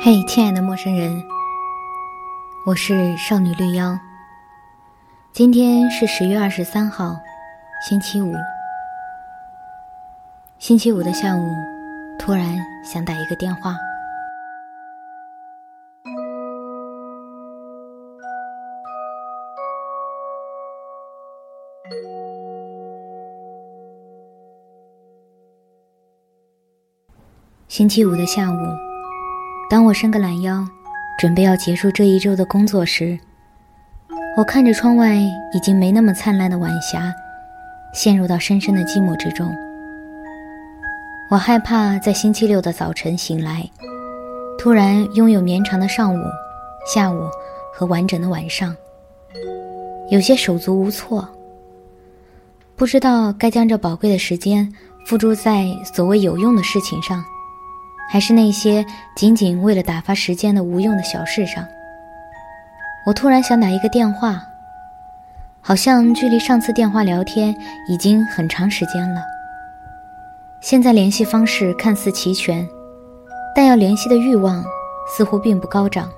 嘿，亲爱的陌生人，我是少女绿妖。今天是十月二十三号，星期五。星期五的下午，突然想打一个电话。星期五的下午。当我伸个懒腰，准备要结束这一周的工作时，我看着窗外已经没那么灿烂的晚霞，陷入到深深的寂寞之中。我害怕在星期六的早晨醒来，突然拥有绵长的上午、下午和完整的晚上，有些手足无措，不知道该将这宝贵的时间付诸在所谓有用的事情上。还是那些仅仅为了打发时间的无用的小事上。我突然想打一个电话，好像距离上次电话聊天已经很长时间了。现在联系方式看似齐全，但要联系的欲望似乎并不高涨。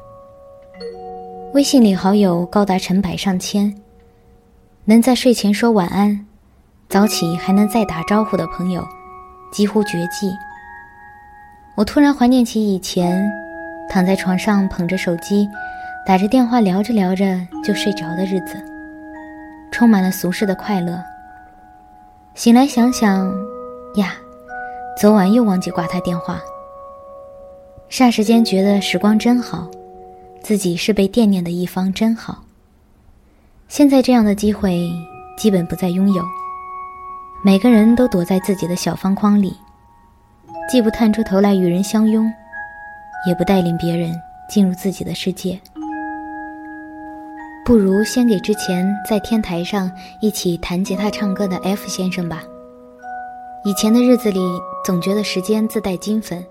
微信里好友高达成百上千，能在睡前说晚安，早起还能再打招呼的朋友，几乎绝迹。我突然怀念起以前，躺在床上捧着手机，打着电话聊着聊着就睡着的日子，充满了俗世的快乐。醒来想想，呀，昨晚又忘记挂他电话。霎时间觉得时光真好，自己是被惦念的一方真好。现在这样的机会基本不再拥有，每个人都躲在自己的小方框里。既不探出头来与人相拥，也不带领别人进入自己的世界，不如先给之前在天台上一起弹吉他唱歌的 F 先生吧。以前的日子里，总觉得时间自带金粉，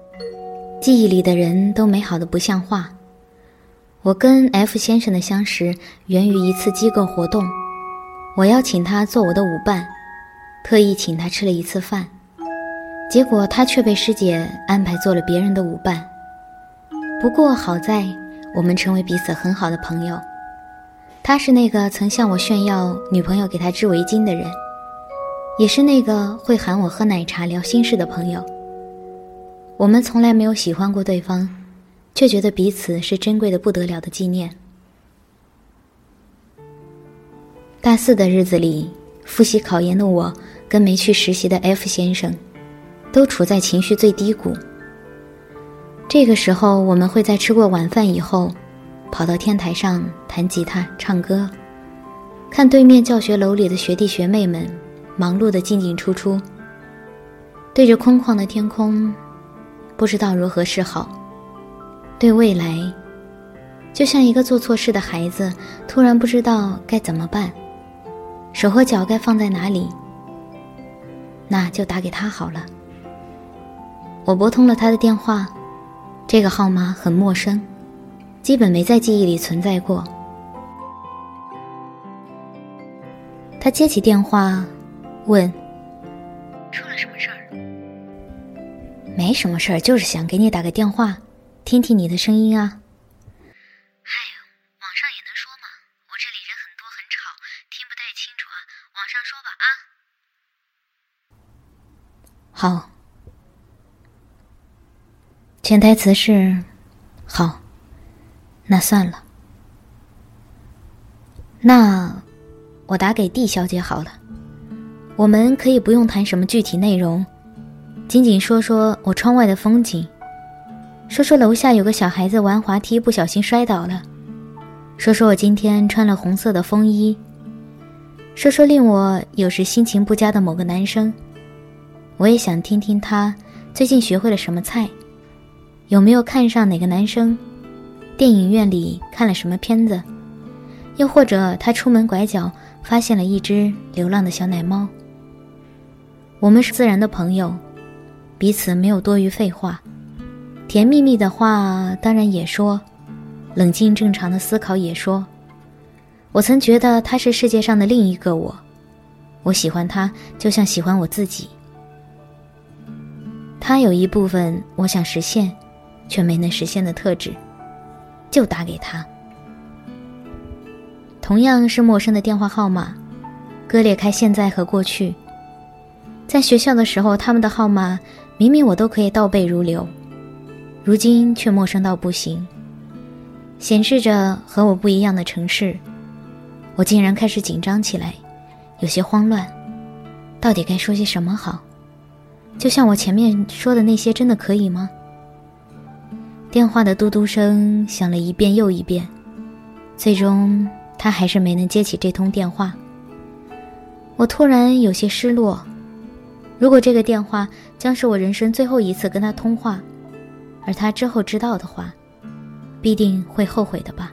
记忆里的人都美好的不像话。我跟 F 先生的相识源于一次机构活动，我邀请他做我的舞伴，特意请他吃了一次饭。结果他却被师姐安排做了别人的舞伴。不过好在我们成为彼此很好的朋友。他是那个曾向我炫耀女朋友给他织围巾的人，也是那个会喊我喝奶茶聊心事的朋友。我们从来没有喜欢过对方，却觉得彼此是珍贵的不得了的纪念。大四的日子里，复习考研的我跟没去实习的 F 先生。都处在情绪最低谷。这个时候，我们会在吃过晚饭以后，跑到天台上弹吉他、唱歌，看对面教学楼里的学弟学妹们忙碌的进进出出。对着空旷的天空，不知道如何是好。对未来，就像一个做错事的孩子，突然不知道该怎么办，手和脚该放在哪里。那就打给他好了。我拨通了他的电话，这个号码很陌生，基本没在记忆里存在过。他接起电话，问：“出了什么事儿？”“没什么事儿，就是想给你打个电话，听听你的声音啊。”“哎呀，网上也能说嘛？我这里人很多，很吵，听不太清楚啊。网上说吧，啊。”“好。”潜台词是：好，那算了。那我打给 D 小姐好了。我们可以不用谈什么具体内容，仅仅说说我窗外的风景，说说楼下有个小孩子玩滑梯不小心摔倒了，说说我今天穿了红色的风衣，说说令我有时心情不佳的某个男生。我也想听听他最近学会了什么菜。有没有看上哪个男生？电影院里看了什么片子？又或者他出门拐角发现了一只流浪的小奶猫？我们是自然的朋友，彼此没有多余废话，甜蜜蜜的话当然也说，冷静正常的思考也说。我曾觉得他是世界上的另一个我，我喜欢他就像喜欢我自己。他有一部分我想实现。却没能实现的特质，就打给他。同样是陌生的电话号码，割裂开现在和过去。在学校的时候，他们的号码明明我都可以倒背如流，如今却陌生到不行，显示着和我不一样的城市。我竟然开始紧张起来，有些慌乱，到底该说些什么好？就像我前面说的那些，真的可以吗？电话的嘟嘟声响了一遍又一遍，最终他还是没能接起这通电话。我突然有些失落。如果这个电话将是我人生最后一次跟他通话，而他之后知道的话，必定会后悔的吧。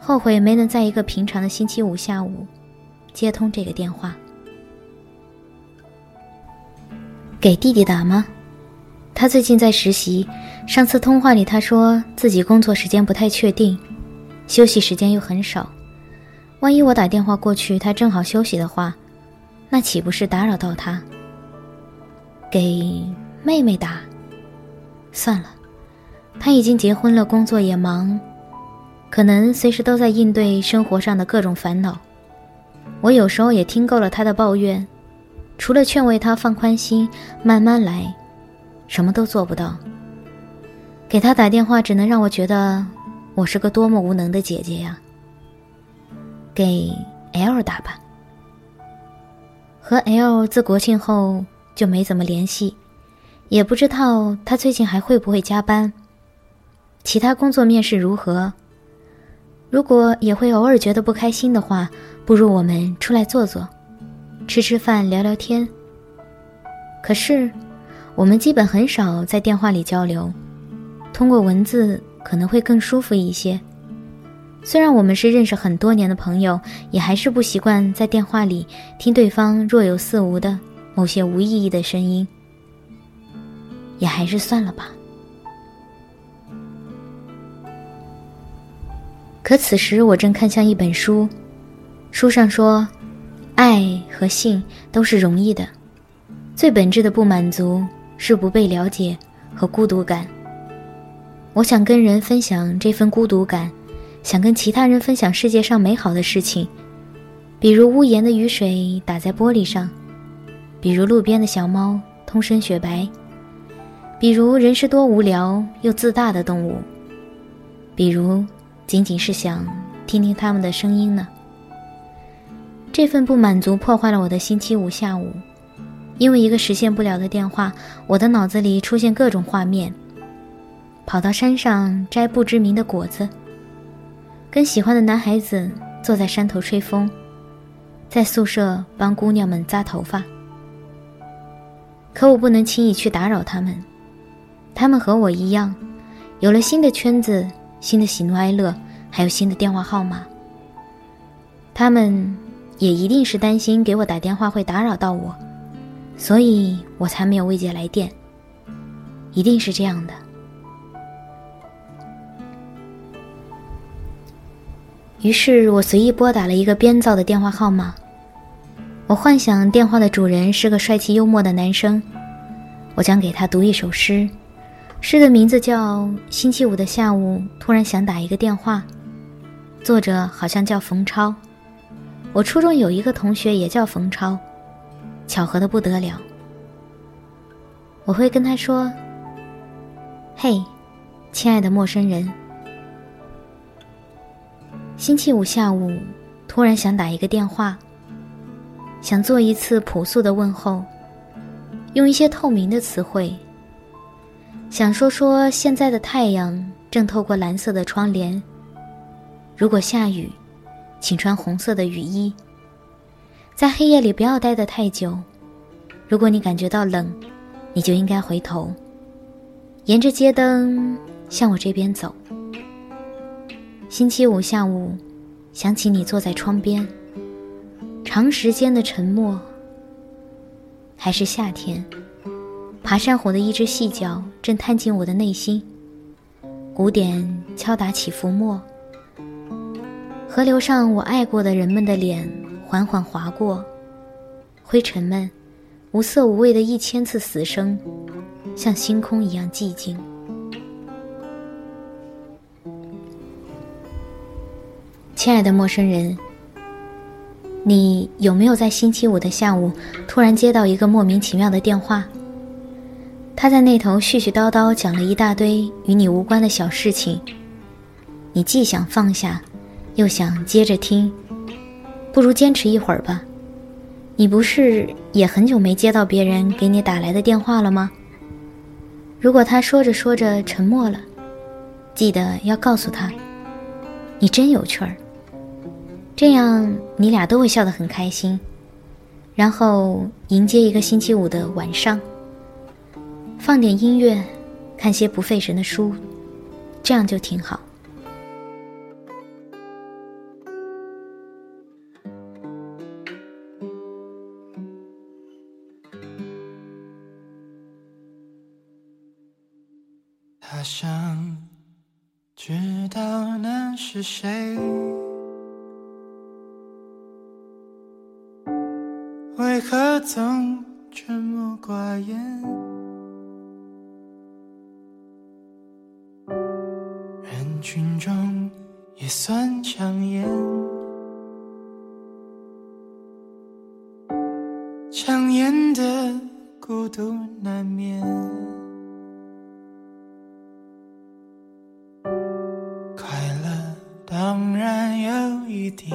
后悔没能在一个平常的星期五下午接通这个电话。给弟弟打吗？他最近在实习，上次通话里他说自己工作时间不太确定，休息时间又很少。万一我打电话过去，他正好休息的话，那岂不是打扰到他？给妹妹打？算了，他已经结婚了，工作也忙。可能随时都在应对生活上的各种烦恼，我有时候也听够了他的抱怨，除了劝慰他放宽心，慢慢来，什么都做不到。给他打电话只能让我觉得我是个多么无能的姐姐呀。给 L 打吧。和 L 自国庆后就没怎么联系，也不知道他最近还会不会加班，其他工作面试如何。如果也会偶尔觉得不开心的话，不如我们出来坐坐，吃吃饭，聊聊天。可是，我们基本很少在电话里交流，通过文字可能会更舒服一些。虽然我们是认识很多年的朋友，也还是不习惯在电话里听对方若有似无的某些无意义的声音，也还是算了吧。可此时我正看向一本书，书上说，爱和性都是容易的，最本质的不满足是不被了解和孤独感。我想跟人分享这份孤独感，想跟其他人分享世界上美好的事情，比如屋檐的雨水打在玻璃上，比如路边的小猫通身雪白，比如人是多无聊又自大的动物，比如。仅仅是想听听他们的声音呢。这份不满足破坏了我的星期五下午，因为一个实现不了的电话，我的脑子里出现各种画面：跑到山上摘不知名的果子，跟喜欢的男孩子坐在山头吹风，在宿舍帮姑娘们扎头发。可我不能轻易去打扰他们，他们和我一样，有了新的圈子。新的喜怒哀乐，还有新的电话号码。他们也一定是担心给我打电话会打扰到我，所以我才没有未接来电。一定是这样的。于是我随意拨打了一个编造的电话号码。我幻想电话的主人是个帅气幽默的男生，我将给他读一首诗。诗的名字叫《星期五的下午》，突然想打一个电话。作者好像叫冯超，我初中有一个同学也叫冯超，巧合的不得了。我会跟他说：“嘿，亲爱的陌生人，星期五下午突然想打一个电话，想做一次朴素的问候，用一些透明的词汇。”想说说现在的太阳正透过蓝色的窗帘。如果下雨，请穿红色的雨衣。在黑夜里不要待得太久。如果你感觉到冷，你就应该回头，沿着街灯向我这边走。星期五下午，想起你坐在窗边，长时间的沉默。还是夏天。爬山虎的一只细脚正探进我的内心，鼓点敲打起伏墨。河流上我爱过的人们的脸缓缓划过，灰尘们无色无味的一千次死生，像星空一样寂静。亲爱的陌生人，你有没有在星期五的下午突然接到一个莫名其妙的电话？他在那头絮絮叨叨讲了一大堆与你无关的小事情，你既想放下，又想接着听，不如坚持一会儿吧。你不是也很久没接到别人给你打来的电话了吗？如果他说着说着沉默了，记得要告诉他，你真有趣儿。这样你俩都会笑得很开心，然后迎接一个星期五的晚上。放点音乐，看些不费神的书，这样就挺好。他想知道那是谁，为何总沉默寡言？人群中也算抢眼，抢眼的孤独难免。快乐当然有一点，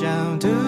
角度